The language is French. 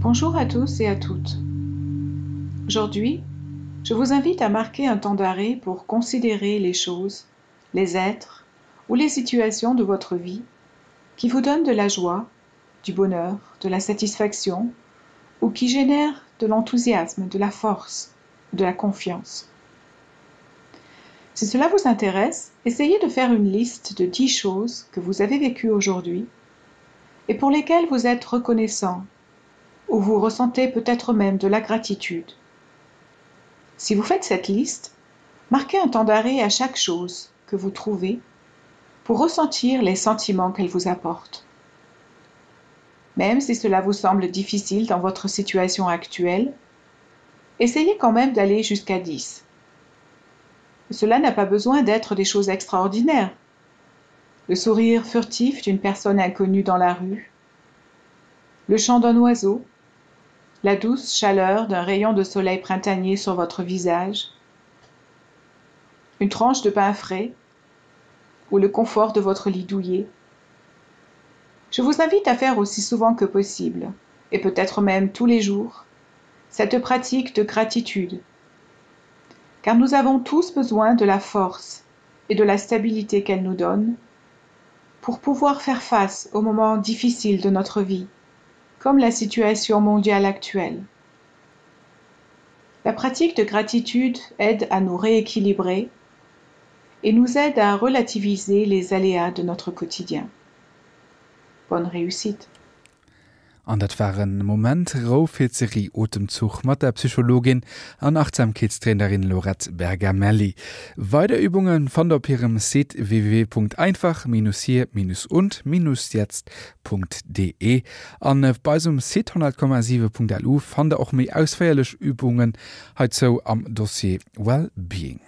Bonjour à tous et à toutes. Aujourd'hui, je vous invite à marquer un temps d'arrêt pour considérer les choses, les êtres ou les situations de votre vie qui vous donnent de la joie, du bonheur, de la satisfaction ou qui génèrent de l'enthousiasme, de la force, de la confiance. Si cela vous intéresse, essayez de faire une liste de 10 choses que vous avez vécues aujourd'hui et pour lesquelles vous êtes reconnaissant ou vous ressentez peut-être même de la gratitude. Si vous faites cette liste, marquez un temps d'arrêt à chaque chose que vous trouvez pour ressentir les sentiments qu'elle vous apporte. Même si cela vous semble difficile dans votre situation actuelle, essayez quand même d'aller jusqu'à 10. Cela n'a pas besoin d'être des choses extraordinaires. Le sourire furtif d'une personne inconnue dans la rue, le chant d'un oiseau, la douce chaleur d'un rayon de soleil printanier sur votre visage, une tranche de pain frais ou le confort de votre lit douillet. Je vous invite à faire aussi souvent que possible, et peut-être même tous les jours, cette pratique de gratitude, car nous avons tous besoin de la force et de la stabilité qu'elle nous donne pour pouvoir faire face aux moments difficiles de notre vie comme la situation mondiale actuelle. La pratique de gratitude aide à nous rééquilibrer et nous aide à relativiser les aléas de notre quotidien. bonne réussite an dat waren moment Rofezerie Otemzug mat der Psychologin an Achtsamkeitstrainerin Lorette Bergamelli. Weide Übungen van der Pirem seht www.einfach-und-jetzt.de an beisum se 100,7.lu fand auch méi ausfeierlech Übungen heizo am Dossier Wellbeing.